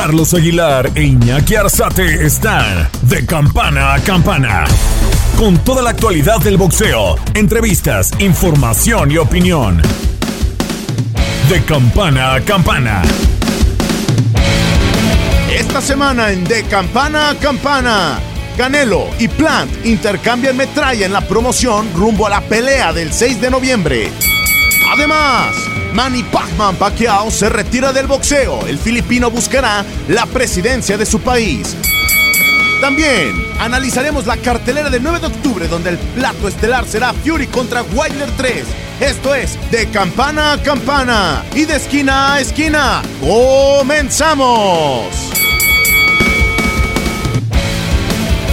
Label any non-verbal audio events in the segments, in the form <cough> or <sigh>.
Carlos Aguilar e Iñaki Arzate están de campana a campana. Con toda la actualidad del boxeo, entrevistas, información y opinión. De campana a campana. Esta semana en De Campana a Campana, Canelo y Plant intercambian metralla en la promoción rumbo a la pelea del 6 de noviembre. Además, Manny Pacman Pacquiao se retira del boxeo. El filipino buscará la presidencia de su país. También analizaremos la cartelera del 9 de octubre donde el plato estelar será Fury contra Wilder 3. Esto es de campana a campana y de esquina a esquina. ¡Comenzamos!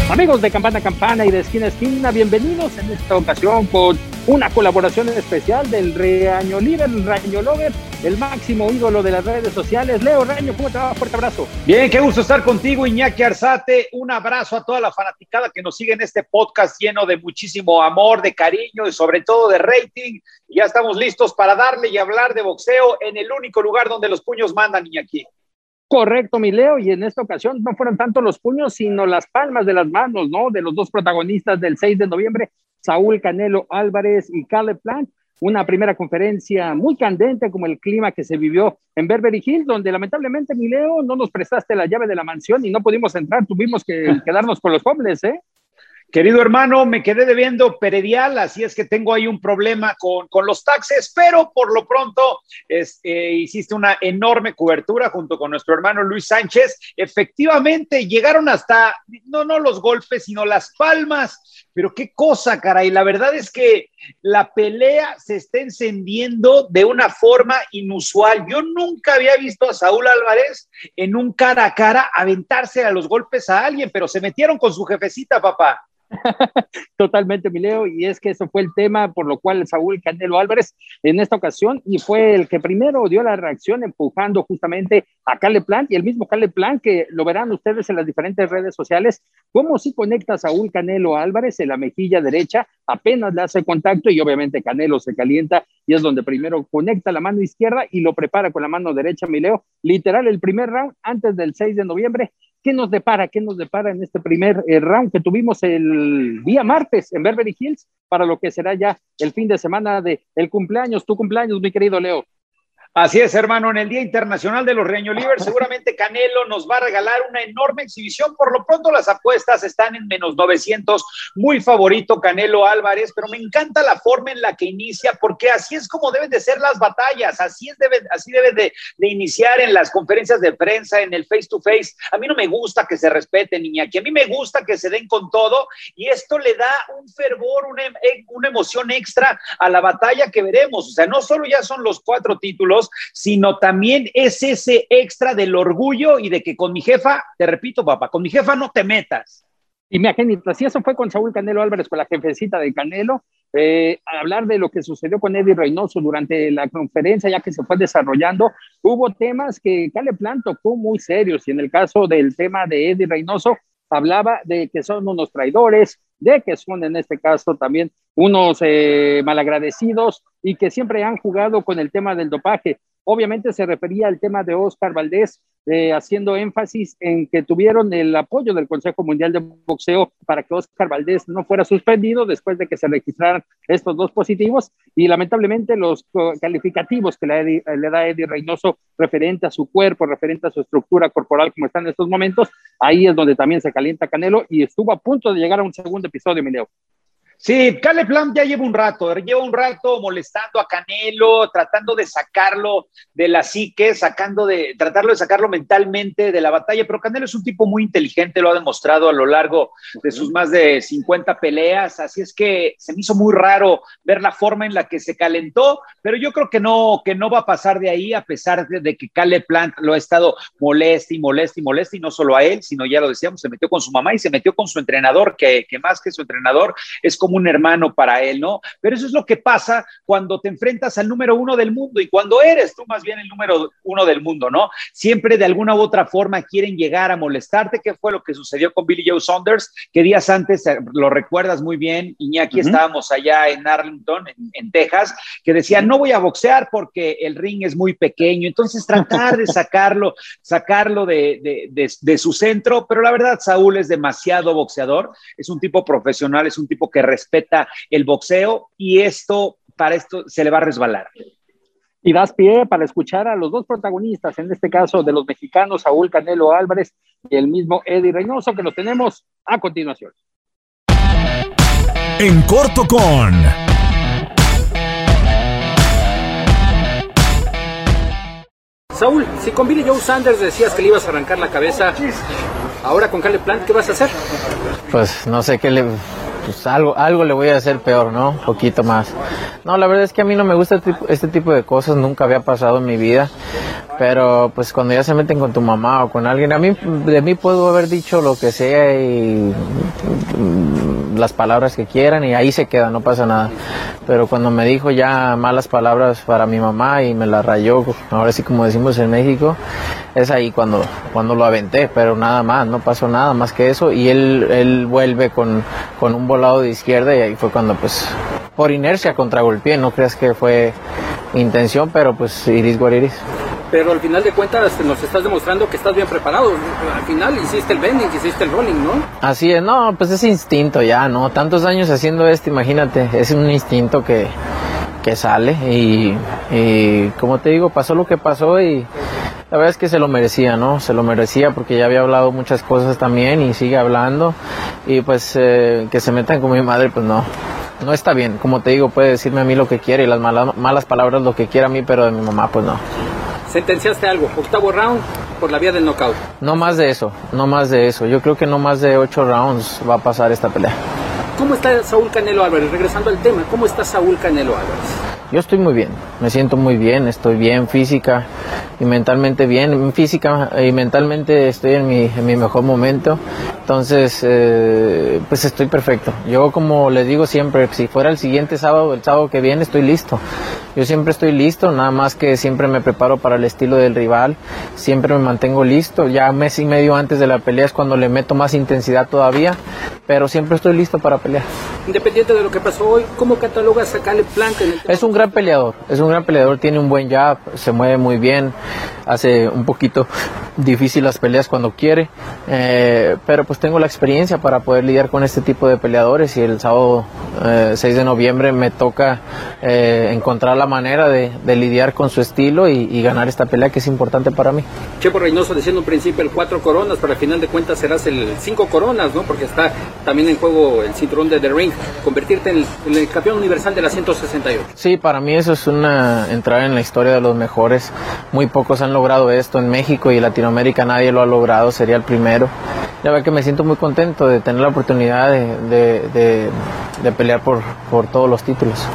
Amigos de Campana a Campana y de Esquina a Esquina, bienvenidos en esta ocasión con una colaboración especial del Reaño Líder, el Reaño Lover, el máximo ídolo de las redes sociales. Leo Reaño, ¿cómo te va? Fuerte abrazo. Bien, qué gusto estar contigo, Iñaki Arzate. Un abrazo a toda la fanaticada que nos sigue en este podcast lleno de muchísimo amor, de cariño y sobre todo de rating. Ya estamos listos para darle y hablar de boxeo en el único lugar donde los puños mandan, Iñaki. Correcto, mi Leo, y en esta ocasión no fueron tanto los puños, sino las palmas de las manos, ¿no? De los dos protagonistas del 6 de noviembre, Saúl Canelo Álvarez y Caleb Plant. Una primera conferencia muy candente, como el clima que se vivió en Beverly Hills, donde lamentablemente, mi Leo, no nos prestaste la llave de la mansión y no pudimos entrar, tuvimos que <laughs> quedarnos con los hombres, ¿eh? Querido hermano, me quedé debiendo peredial, así es que tengo ahí un problema con, con los taxes, pero por lo pronto eh, hiciste una enorme cobertura junto con nuestro hermano Luis Sánchez. Efectivamente, llegaron hasta, no, no los golpes, sino las palmas, pero qué cosa, caray. La verdad es que la pelea se está encendiendo de una forma inusual. Yo nunca había visto a Saúl Álvarez en un cara a cara aventarse a los golpes a alguien, pero se metieron con su jefecita, papá. <laughs> Totalmente, mi Leo, y es que eso fue el tema por lo cual Saúl Canelo Álvarez en esta ocasión y fue el que primero dio la reacción empujando justamente a Cale Plant y el mismo Cale Plant que lo verán ustedes en las diferentes redes sociales, cómo si conecta a Saúl Canelo Álvarez en la mejilla derecha, apenas le hace contacto y obviamente Canelo se calienta y es donde primero conecta la mano izquierda y lo prepara con la mano derecha, mi Leo, literal el primer round antes del 6 de noviembre ¿Qué nos depara? ¿Qué nos depara en este primer eh, round que tuvimos el día martes en Beverly Hills para lo que será ya el fin de semana de el cumpleaños, tu cumpleaños, mi querido Leo? Así es, hermano, en el Día Internacional de los Reño Liver, seguramente Canelo nos va a regalar una enorme exhibición. Por lo pronto, las apuestas están en menos 900. Muy favorito Canelo Álvarez, pero me encanta la forma en la que inicia, porque así es como deben de ser las batallas, así, es debe, así debe de, iniciar en las conferencias de prensa, en el face to face. A mí no me gusta que se respeten, niña, que a mí me gusta que se den con todo, y esto le da un fervor, una, una emoción extra a la batalla que veremos. O sea, no solo ya son los cuatro títulos, sino también es ese extra del orgullo y de que con mi jefa, te repito, papá, con mi jefa no te metas. Y mi agente, así eso fue con Saúl Canelo Álvarez, con la jefecita de Canelo, eh, hablar de lo que sucedió con Eddie Reynoso durante la conferencia, ya que se fue desarrollando, hubo temas que Cale Plan tocó muy serios, y en el caso del tema de Eddie Reynoso, hablaba de que son unos traidores, de que son en este caso también unos eh, malagradecidos y que siempre han jugado con el tema del dopaje. Obviamente se refería al tema de Oscar Valdés, eh, haciendo énfasis en que tuvieron el apoyo del Consejo Mundial de Boxeo para que Oscar Valdés no fuera suspendido después de que se registraran estos dos positivos y lamentablemente los calificativos que le, le da Eddie Reynoso referente a su cuerpo, referente a su estructura corporal como está en estos momentos, ahí es donde también se calienta Canelo y estuvo a punto de llegar a un segundo episodio, Mileo. Sí, Caleb Plant ya lleva un rato, lleva un rato molestando a Canelo, tratando de sacarlo de la psique, sacando de, tratarlo de sacarlo mentalmente de la batalla, pero Canelo es un tipo muy inteligente, lo ha demostrado a lo largo de sus más de 50 peleas, así es que se me hizo muy raro ver la forma en la que se calentó, pero yo creo que no, que no va a pasar de ahí, a pesar de, que Caleb Plant lo ha estado molesta y molesta y molesta, y no solo a él, sino ya lo decíamos, se metió con su mamá y se metió con su entrenador, que, más que su entrenador es un hermano para él, ¿no? Pero eso es lo que pasa cuando te enfrentas al número uno del mundo y cuando eres tú más bien el número uno del mundo, ¿no? Siempre de alguna u otra forma quieren llegar a molestarte, ¿Qué fue lo que sucedió con Billy Joe Saunders, que días antes, eh, lo recuerdas muy bien, Iñaki, estábamos allá en Arlington, en, Texas, que decía, no voy a boxear porque el ring es muy pequeño, entonces tratar de <laughs> sacarlo, sacarlo de, de su centro, pero la verdad, Saúl es demasiado boxeador, es un tipo profesional, es un tipo que respeta el boxeo y esto, para esto, se le va a resbalar. Y das pie para escuchar a los dos protagonistas, en este caso de los mexicanos, Saúl Canelo Álvarez y el mismo Eddie Reynoso, que los tenemos a continuación. En corto con... Saúl, si con Billy Joe Sanders decías que le ibas a arrancar la cabeza, ahora con Caleb Plant, ¿qué vas a hacer? Pues no sé qué le pues algo, algo le voy a hacer peor, ¿no? Un poquito más. No, la verdad es que a mí no me gusta este tipo de cosas, nunca había pasado en mi vida, pero pues cuando ya se meten con tu mamá o con alguien, a mí, de mí puedo haber dicho lo que sea y las palabras que quieran y ahí se queda, no pasa nada. Pero cuando me dijo ya malas palabras para mi mamá y me la rayó, ahora sí como decimos en México, es ahí cuando, cuando lo aventé, pero nada más, no pasó nada más que eso y él, él vuelve con, con un lado de izquierda y ahí fue cuando pues por inercia contragolpeé, no creas que fue intención, pero pues iris guariris. Pero al final de cuentas nos estás demostrando que estás bien preparado. Al final hiciste el bending, hiciste el rolling, ¿no? Así es, no, pues es instinto ya, ¿no? Tantos años haciendo esto, imagínate, es un instinto que, que sale y, como te digo, pasó lo que pasó y la verdad es que se lo merecía, ¿no? Se lo merecía porque ya había hablado muchas cosas también y sigue hablando. Y pues eh, que se metan con mi madre, pues no. No está bien. Como te digo, puede decirme a mí lo que quiere y las malas, malas palabras lo que quiera a mí, pero de mi mamá, pues no. ¿Sentenciaste algo? ¿Octavo round por la vía del knockout? No más de eso, no más de eso. Yo creo que no más de ocho rounds va a pasar esta pelea. ¿Cómo está Saúl Canelo Álvarez? Regresando al tema, ¿cómo está Saúl Canelo Álvarez? Yo estoy muy bien, me siento muy bien, estoy bien física y mentalmente bien. Física y mentalmente estoy en mi, en mi mejor momento. Entonces, eh, pues estoy perfecto. Yo como les digo siempre, si fuera el siguiente sábado, el sábado que viene, estoy listo. Yo siempre estoy listo, nada más que siempre me preparo para el estilo del rival, siempre me mantengo listo. Ya mes y medio antes de la pelea es cuando le meto más intensidad todavía, pero siempre estoy listo para pelear. Independiente de lo que pasó hoy, ¿cómo catalogas a Caleb en el Es un gran peleador, es un gran peleador, tiene un buen jab, se mueve muy bien, hace un poquito difícil las peleas cuando quiere, eh, pero pues tengo la experiencia para poder lidiar con este tipo de peleadores y el sábado 6 eh, de noviembre me toca eh, encontrar la manera de, lidiar con su estilo y, ganar esta pelea que es importante para mí. Chepo Reynoso diciendo en principio el cuatro coronas, pero al final de cuentas serás el cinco coronas, ¿no? Porque está también en juego el cinturón de The Ring, convertirte en el, campeón universal de la 168. Sí, para mí eso es una entrada en la historia de los mejores. Muy pocos han logrado esto en México y Latinoamérica nadie lo ha logrado, sería el primero. Ya ve que me siento muy contento de tener la oportunidad de, pelear por, por todos los títulos.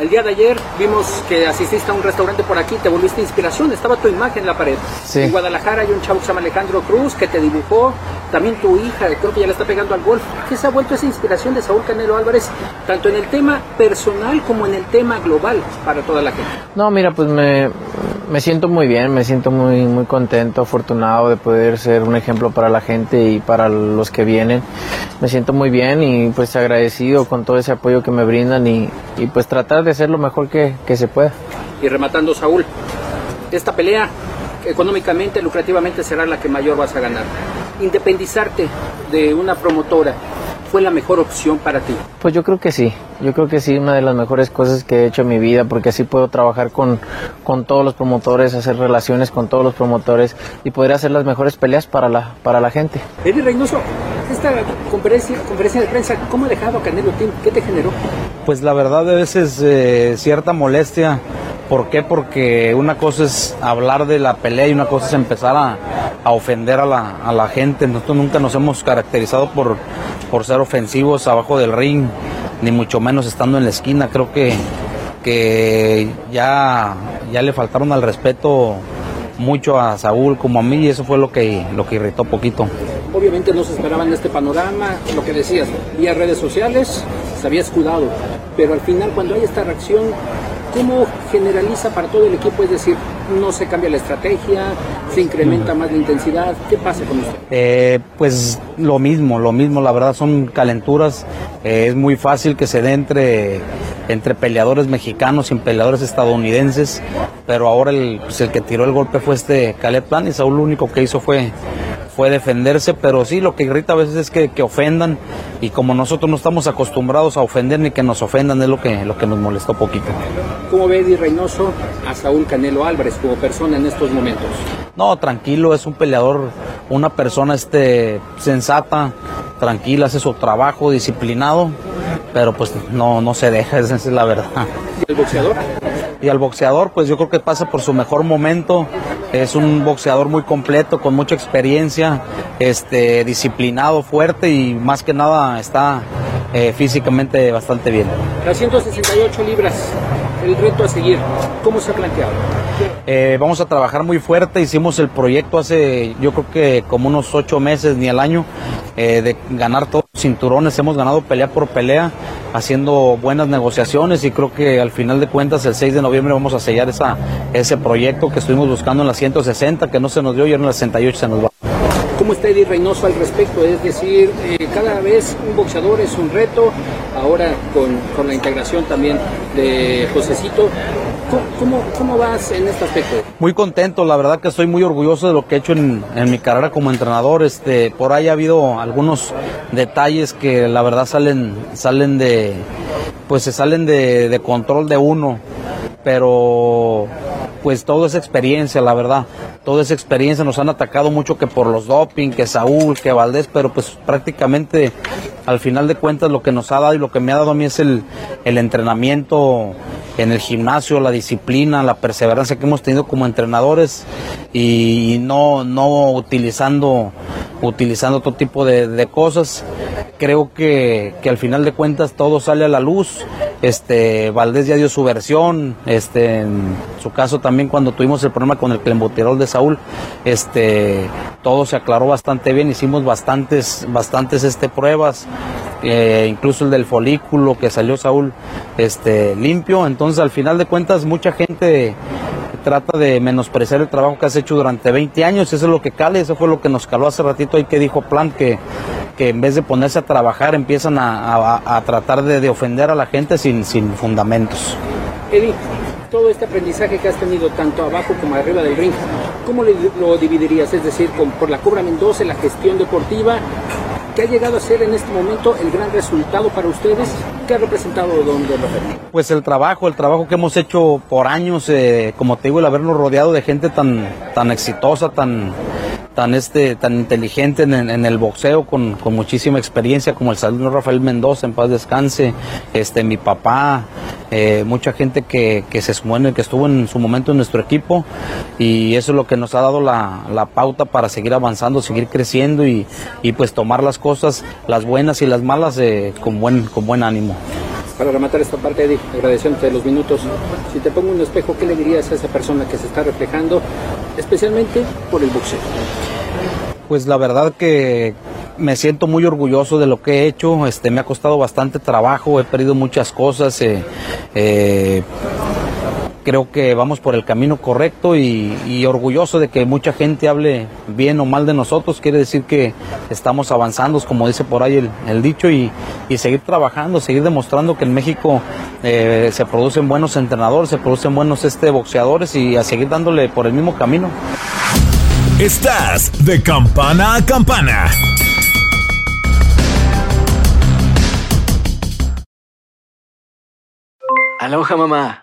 El día de ayer vimos que asististe a un restaurante por aquí, te volviste inspiración, estaba tu imagen en la pared. En Guadalajara hay un chavo que se llama Alejandro Cruz que te dibujó, también tu hija, creo que ya le está pegando al golf. ¿Qué se ha vuelto esa inspiración de Saúl Canelo Álvarez, tanto en el tema personal como en el tema global para toda la gente? No, mira, pues me, me siento muy bien, me siento muy, muy contento, afortunado de poder ser un ejemplo para la gente y para los que vienen. Me siento muy bien y pues agradecido con todo ese apoyo que me brindan y, y pues tratar de hacer lo mejor que, que se pueda. Y rematando, Saúl, esta pelea económicamente, lucrativamente será la que mayor vas a ganar. Independizarte de una promotora fue la mejor opción para ti? Pues yo creo que sí, yo creo que sí, una de las mejores cosas que he hecho en mi vida, porque así puedo trabajar con, con todos los promotores, hacer relaciones con todos los promotores y poder hacer las mejores peleas para la, para la gente. Eddie Reynoso, esta conferencia, conferencia de prensa, ¿cómo ha dejado a Canelo Team? ¿Qué te generó? Pues la verdad a veces eh, cierta molestia. ¿Por qué? Porque una cosa es hablar de la pelea y una cosa es empezar a, a ofender a la, a la, gente. Nosotros nunca nos hemos caracterizado por, por ser ofensivos abajo del ring, ni mucho menos estando en la esquina. Creo que, que ya, ya le faltaron al respeto mucho a Saúl como a mí y eso fue lo que, lo que irritó poquito. Obviamente no se esperaban este panorama, lo que decías, vía redes sociales se había escudado, pero al final cuando hay esta reacción, ¿cómo generaliza para todo el equipo? Es decir, no se cambia la estrategia, se incrementa más la intensidad, ¿qué pasa con usted? Eh, pues lo mismo, lo mismo, la verdad son calenturas, eh, es muy fácil que se dé entre, entre peleadores mexicanos y peleadores estadounidenses, pero ahora el, pues el que tiró el golpe fue este Caleb Plan y Saúl lo único que hizo fue fue defenderse, pero sí lo que irrita a veces es que, que, ofendan y como nosotros no estamos acostumbrados a ofender ni que nos ofendan es lo que, lo que nos molestó poquito. ¿Cómo ve Eddie Reynoso a Saúl Canelo Álvarez como persona en estos momentos? No, tranquilo, es un peleador, una persona este, sensata, tranquila, hace su trabajo, disciplinado, pero pues no, no se deja, <laughs> esa es la verdad. ¿Y el boxeador? Y al boxeador, pues yo creo que pasa por su mejor momento. Es un boxeador muy completo, con mucha experiencia, este, disciplinado, fuerte y más que nada está eh, físicamente bastante bien. Las 168 libras, el reto a seguir, ¿cómo se ha planteado? Eh, vamos a trabajar muy fuerte, hicimos el proyecto hace yo creo que como unos ocho meses ni al año eh, de ganar todos los cinturones, hemos ganado pelea por pelea, haciendo buenas negociaciones y creo que al final de cuentas el 6 de noviembre vamos a sellar ese proyecto que estuvimos buscando en la 160, que no se nos dio y en la 68 se nos va. ¿Cómo está Eddie Reynoso al respecto? Es decir, eh, cada vez un boxeador es un reto, ahora con, con la integración también de Josecito. ¿Cómo, ¿Cómo, vas en este aspecto? Muy contento, la verdad que estoy muy orgulloso de lo que he hecho en, en, mi carrera como entrenador. Este, por ahí ha habido algunos detalles que la verdad salen, salen de, pues se salen de, de control de uno, pero pues todo es experiencia, la verdad. Toda esa experiencia nos han atacado mucho que por los doping, que Saúl, que Valdés, pero pues prácticamente al final de cuentas lo que nos ha dado y lo que me ha dado a mí es el, el entrenamiento en el gimnasio, la disciplina, la perseverancia que hemos tenido como entrenadores y, no, no utilizando, utilizando otro tipo de, de cosas. Creo que, que, al final de cuentas todo sale a la luz. Este, Valdés ya dio su versión, este, en su caso también cuando tuvimos el problema con el clenbuterol de Saúl, este, todo se aclaró bastante bien, hicimos bastantes, bastantes este, pruebas, eh, incluso el del folículo que salió Saúl este, limpio, entonces al final de cuentas mucha gente trata de menospreciar el trabajo que has hecho durante 20 años, eso es lo que cale, eso fue lo que nos caló hace ratito ahí que dijo Plant que, que en vez de ponerse a trabajar empiezan a, a, a tratar de, de, ofender a la gente sin, sin fundamentos. Eddie, todo este aprendizaje que has tenido tanto abajo como arriba del ring, ¿cómo lo dividirías? Es decir, con, por la Cobra Mendoza, la gestión deportiva, ¿qué ha llegado a ser en este momento el gran resultado para ustedes? ¿Qué ha representado don, don Rafael? Pues el trabajo, el trabajo que hemos hecho por años, eh, como te digo, el habernos rodeado de gente tan, tan exitosa, tan, tan este tan inteligente en, en el boxeo con, muchísima experiencia como el salud Rafael Mendoza en paz descanse este mi papá eh, mucha gente que, se sumó que estuvo en su momento en nuestro equipo y eso es lo que nos ha dado la, pauta para seguir avanzando seguir creciendo y, y, pues tomar las cosas las buenas y las malas eh, con buen con buen ánimo para rematar esta parte, Eddie, agradeciéndote los minutos, si te pongo un espejo, ¿qué le dirías a esa persona que se está reflejando, especialmente por el boxeo? Pues la verdad que me siento muy orgulloso de lo que he hecho, este, me ha costado bastante trabajo, he perdido muchas cosas, eh, eh, creo que vamos por el camino correcto y, y, orgulloso de que mucha gente hable bien o mal de nosotros, quiere decir que estamos avanzando, como dice por ahí el, el dicho, y, y, seguir trabajando, seguir demostrando que en México eh, se producen buenos entrenadores, se producen buenos este, boxeadores y a seguir dándole por el mismo camino. Estás de campana a campana. Aloha mamá.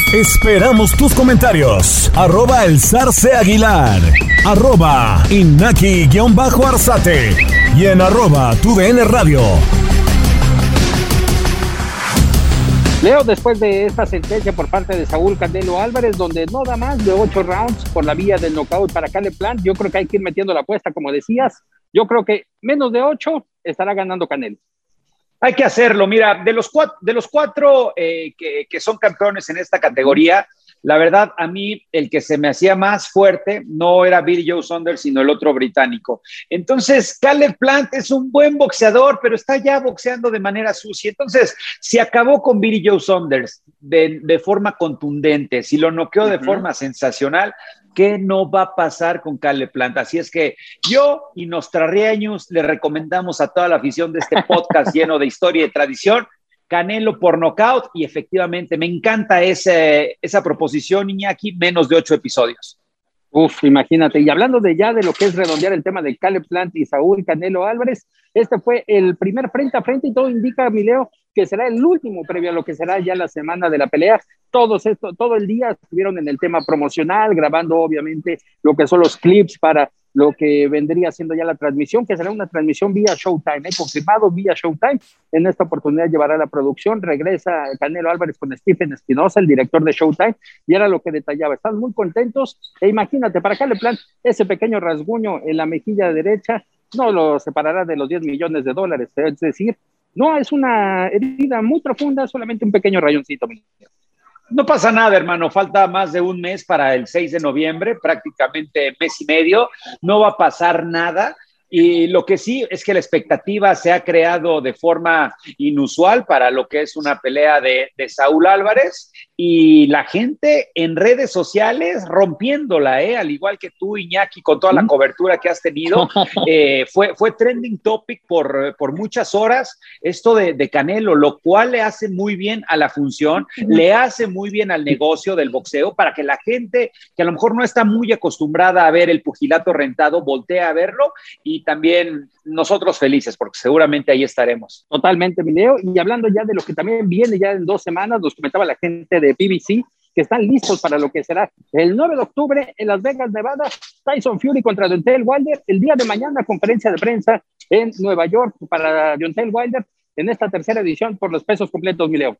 Esperamos tus comentarios. Arroba el zarce aguilar. Arroba inaki-arzate. Y en arroba tu radio. Leo, después de esta sentencia por parte de Saúl Candelo Álvarez, donde no da más de ocho rounds por la vía del knockout para Caleb Plant, yo creo que hay que ir metiendo la apuesta, como decías. Yo creo que menos de ocho estará ganando Canelo. Hay que hacerlo. Mira, de los cuatro, de los cuatro eh, que, que, son campeones en esta categoría, la verdad, a mí el que se me hacía más fuerte no era Billy Joe Saunders, sino el otro británico. Entonces, Caleb Plant es un buen boxeador, pero está ya boxeando de manera sucia. Entonces, si acabó con Billy Joe Saunders de, de forma contundente, si lo noqueó de uh -huh. forma sensacional, ¿Qué no va a pasar con Caleb Plant? Así es que yo y Nostrarriaños le recomendamos a toda la afición de este podcast <laughs> lleno de historia y tradición, Canelo por nocaut, y efectivamente me encanta ese, esa proposición, Iñaki, menos de ocho episodios. Uf, imagínate. Y hablando de ya de lo que es redondear el tema de Caleb Plant y Saúl Canelo Álvarez, este fue el primer frente a frente y todo indica, Mileo, que será el último previo a lo que será ya la semana de la pelea. Todos esto, todo el día estuvieron en el tema promocional, grabando obviamente lo que son los clips para lo que vendría siendo ya la transmisión, que será una transmisión vía Showtime, ¿eh? confirmado vía Showtime. En esta oportunidad llevará la producción, regresa Canelo Álvarez con Stephen Espinosa, el director de Showtime, y era lo que detallaba. Están muy contentos, e imagínate, para Caleb Plan, ese pequeño rasguño en la mejilla derecha no lo separará de los 10 millones de dólares, es decir, no es una herida muy profunda, solamente un pequeño rayoncito. No pasa nada, hermano. Falta más de un mes para el 6 de noviembre, prácticamente mes y medio. No va a pasar nada. Y lo que sí es que la expectativa se ha creado de forma inusual para lo que es una pelea de, de Saúl Álvarez y la gente en redes sociales rompiéndola, ¿eh? al igual que tú, Iñaki, con toda la cobertura que has tenido. <laughs> Eh, fue, fue trending topic por, por muchas horas esto de, de, Canelo, lo cual le hace muy bien a la función, le hace muy bien al negocio del boxeo para que la gente que a lo mejor no está muy acostumbrada a ver el pugilato rentado, voltee a verlo y también nosotros felices, porque seguramente ahí estaremos. Totalmente, Mineo. Y hablando ya de lo que también viene ya en dos semanas, nos comentaba la gente de BBC que están listos para lo que será el 9 de octubre en Las Vegas, Nevada, Tyson Fury contra Deontay Wilder, el día de mañana conferencia de prensa en Nueva York para Deontay Wilder en esta tercera edición por los pesos completos, Mileo.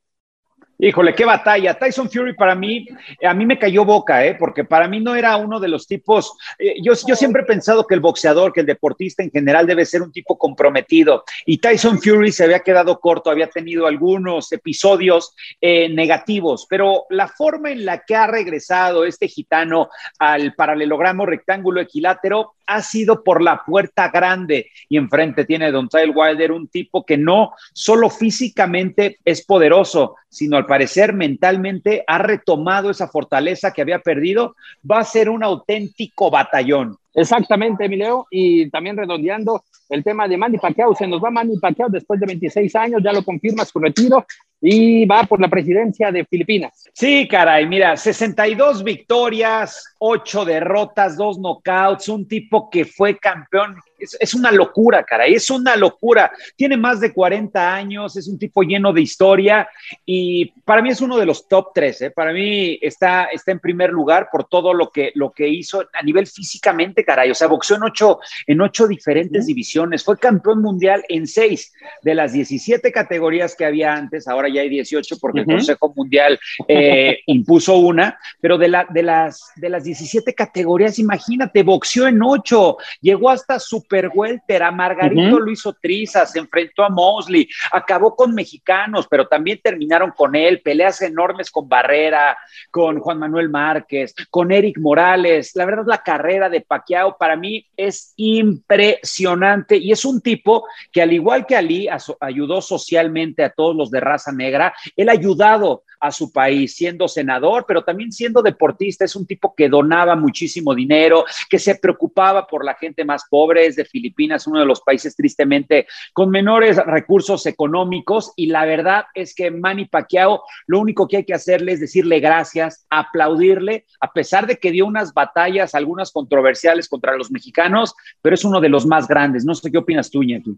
Híjole, qué batalla. Tyson Fury para mí, a mí me cayó boca, ¿eh? porque para mí no era uno de los tipos, eh, yo, yo siempre he pensado que el boxeador, que el deportista en general debe ser un tipo comprometido. Y Tyson Fury se había quedado corto, había tenido algunos episodios eh, negativos, pero la forma en la que ha regresado este gitano al paralelogramo rectángulo equilátero ha sido por la puerta grande. Y enfrente tiene Don Tyle Wilder, un tipo que no solo físicamente es poderoso, sino al parecer mentalmente ha retomado esa fortaleza que había perdido, va a ser un auténtico batallón. Exactamente, Emilio, y también redondeando el tema de Manny Pacquiao, se nos va Manny Pacquiao después de 26 años, ya lo confirma su retiro, y va por la presidencia de Filipinas. Sí, caray, mira, 62 victorias, 8 derrotas, 2 knockouts, un tipo que fue campeón es, una locura, cara, es una locura. Tiene más de 40 años, es un tipo lleno de historia y para mí es uno de los top 3. ¿eh? Para mí está, está en primer lugar por todo lo que, lo que hizo a nivel físicamente, caray. O sea, boxeó en ocho, en ocho diferentes divisiones. Fue campeón mundial en seis de las 17 categorías que había antes. Ahora ya hay 18 porque el Consejo Mundial eh, <laughs> impuso una. Pero de, la, de, las, de las 17 categorías, imagínate, boxeó en ocho. Llegó hasta su super welter, a Margarito lo hizo Triza, se enfrentó a Mosley, acabó con mexicanos, pero también terminaron con él, peleas enormes con Barrera, con Juan Manuel Márquez, con Eric Morales. La verdad, la carrera de Pacquiao para mí es impresionante y es un tipo que al igual que Ali ayudó socialmente a todos los de raza negra, él ha ayudado a su país siendo senador, pero también siendo deportista. Es un tipo que donaba muchísimo dinero, que se preocupaba por la gente más pobre, es de Filipinas, uno de los países tristemente con menores recursos económicos. Y la verdad es que Manny Pacquiao, lo único que hay que hacerle es decirle gracias, aplaudirle, a pesar de que dio unas batallas, algunas controversiales contra los mexicanos, pero es uno de los más grandes. No sé qué opinas tú, Iñaki.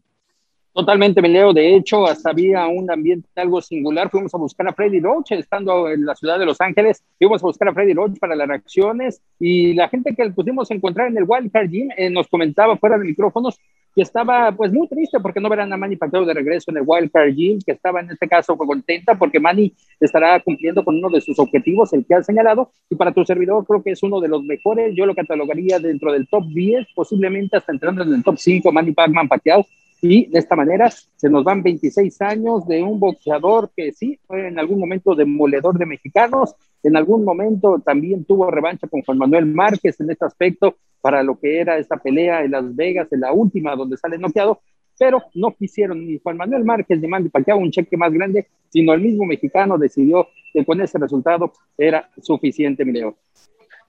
Totalmente, me leo. De hecho, hasta había un ambiente algo singular. Fuimos a buscar a Freddy Roach, estando en la ciudad de Los Ángeles. Fuimos a buscar a Freddy Roach para las reacciones y la gente que pusimos a encontrar en el Wildcard Gym eh, nos comentaba fuera de micrófonos que estaba pues muy triste porque no verán a Manny Pacquiao de regreso en el Wildcard Gym, que estaba en este caso contenta porque Manny estará cumpliendo con uno de sus objetivos, el que ha señalado, y para tu servidor creo que es uno de los mejores. Yo lo catalogaría dentro del top 10, posiblemente hasta entrando en el top 5, Manny Pacman Pacquiao y de esta manera se nos van 26 años de un boxeador que sí fue en algún momento demoledor de mexicanos, en algún momento también tuvo revancha con Juan Manuel Márquez en este aspecto para lo que era esta pelea en Las Vegas, en la última donde sale noqueado, pero no quisieron ni Juan Manuel Márquez ni Mandy Pacquiao un cheque más grande, sino el mismo mexicano decidió que con ese resultado era suficiente, Mileo.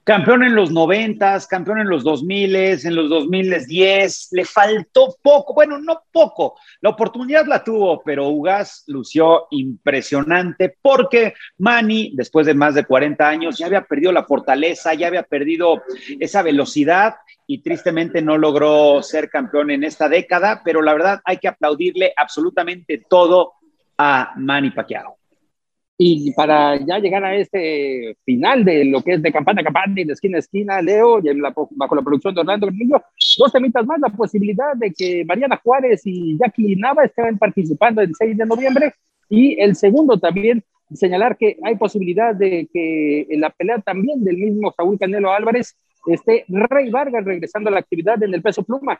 Campeón en los noventas, campeón en los dos miles, en los dos miles diez, le faltó poco, bueno, no poco, la oportunidad la tuvo, pero Ugas lució impresionante porque Manny, después de más de 40 años, ya había perdido la fortaleza, ya había perdido esa velocidad y tristemente no logró ser campeón en esta década, pero la verdad hay que aplaudirle absolutamente todo a Manny Pacquiao. Y para ya llegar a este final de lo que es de campana a campana y de esquina a esquina, Leo, y bajo la producción de Orlando Bermillo, dos temitas más, la posibilidad de que Mariana Juárez y Jackie Nava estén participando el 6 de noviembre, y el segundo también, señalar que hay posibilidad de que en la pelea también del mismo Saúl Canelo Álvarez esté Rey Vargas regresando a la actividad en el peso pluma.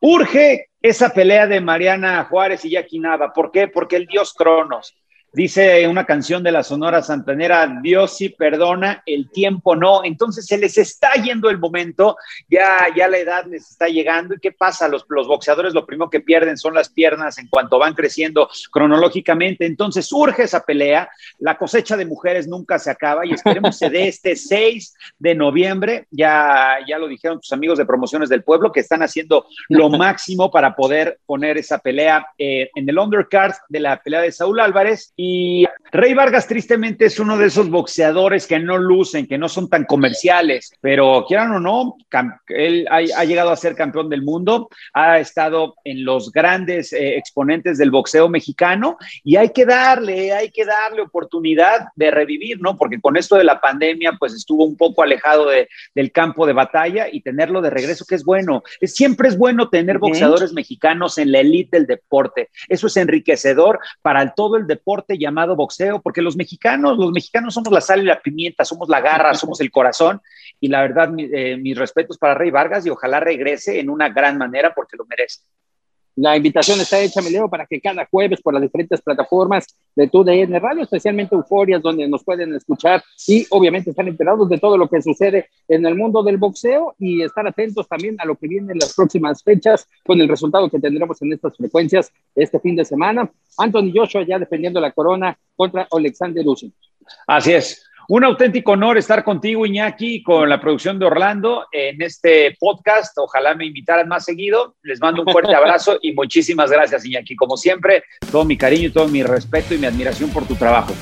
Urge esa pelea de Mariana Juárez y Jackie Nava. ¿Por qué? Porque el dios Cronos Dice una canción de la Sonora Santanera, Dios sí perdona, el tiempo no. Entonces se les está yendo el momento, ya, ya la edad les está llegando. ¿Y qué pasa? Los, los boxeadores lo primero que pierden son las piernas en cuanto van creciendo cronológicamente. Entonces surge esa pelea. La cosecha de mujeres nunca se acaba y esperemos se dé este <laughs> 6 de noviembre. Ya, ya lo dijeron tus amigos de Promociones del Pueblo que están haciendo lo <laughs> máximo para poder poner esa pelea eh, en el undercard de la pelea de Saúl Álvarez y Rey Vargas tristemente es uno de esos boxeadores que no lucen, que no son tan comerciales, pero quieran o no, él ha, llegado a ser campeón del mundo, ha estado en los grandes eh, exponentes del boxeo mexicano y hay que darle, hay que darle oportunidad de revivir, ¿no? Porque con esto de la pandemia, pues estuvo un poco alejado del campo de batalla y tenerlo de regreso, que es bueno. Es, siempre es bueno tener boxeadores mexicanos en la elite del deporte. Eso es enriquecedor para todo el deporte llamado boxeo, porque los mexicanos, los mexicanos somos la sal y la pimienta, somos la garra, <laughs> somos el corazón, y la verdad, eh, mis respetos para Rey Vargas y ojalá regrese en una gran manera porque lo merece. La invitación está hecha, Leo, para que cada jueves por las diferentes plataformas de TUDN Radio, especialmente Euforias, donde nos pueden escuchar y obviamente están enterados de todo lo que sucede en el mundo del boxeo y estar atentos también a lo que viene en las próximas fechas con el resultado que tendremos en estas frecuencias este fin de semana. Anthony Joshua ya defendiendo la corona contra Alexander Usyk. Así es. Un auténtico honor estar contigo, Iñaki, con la producción de Orlando en este podcast. Ojalá me invitaran más seguido. Les mando un fuerte <laughs> abrazo y muchísimas gracias, Iñaki. Como siempre, todo mi cariño, todo mi respeto y mi admiración por tu trabajo.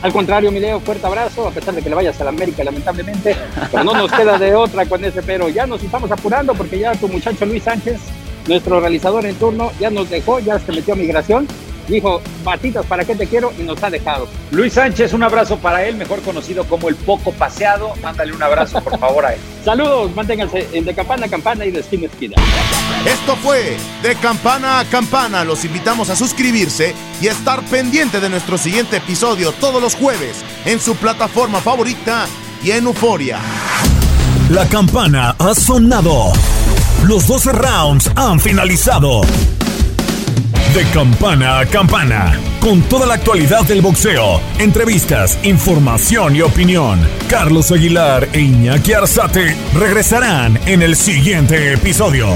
Al contrario, mi Leo, fuerte abrazo, a pesar de que le vayas a la América, lamentablemente, pero no nos queda de otra con ese pero. Ya nos estamos apurando porque ya tu muchacho Luis Sánchez, nuestro realizador en turno, ya nos dejó, ya se metió a migración dijo, Batitas, ¿para qué te quiero? Y nos ha dejado. Luis Sánchez, un abrazo para él, mejor conocido como el Poco Paseado. Mándale un abrazo, por favor, a él. <laughs> Saludos, manténganse en de campana a campana y de esquina a esquina. Esto fue De Campana a Campana. Los invitamos a suscribirse y estar pendiente de nuestro siguiente episodio todos los jueves en su plataforma favorita y en Euforia. La campana ha sonado. Los 12 rounds han finalizado. De campana a campana, con toda la actualidad del boxeo, entrevistas, información y opinión. Carlos Aguilar e Iñaki Arzate regresarán en el siguiente episodio.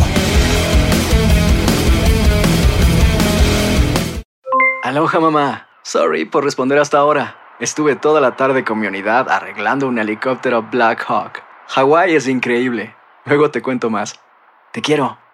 Aloha mamá. Sorry por responder hasta ahora. Estuve toda la tarde con mi unidad arreglando un helicóptero Black Hawk. Hawái es increíble. Luego te cuento más. Te quiero.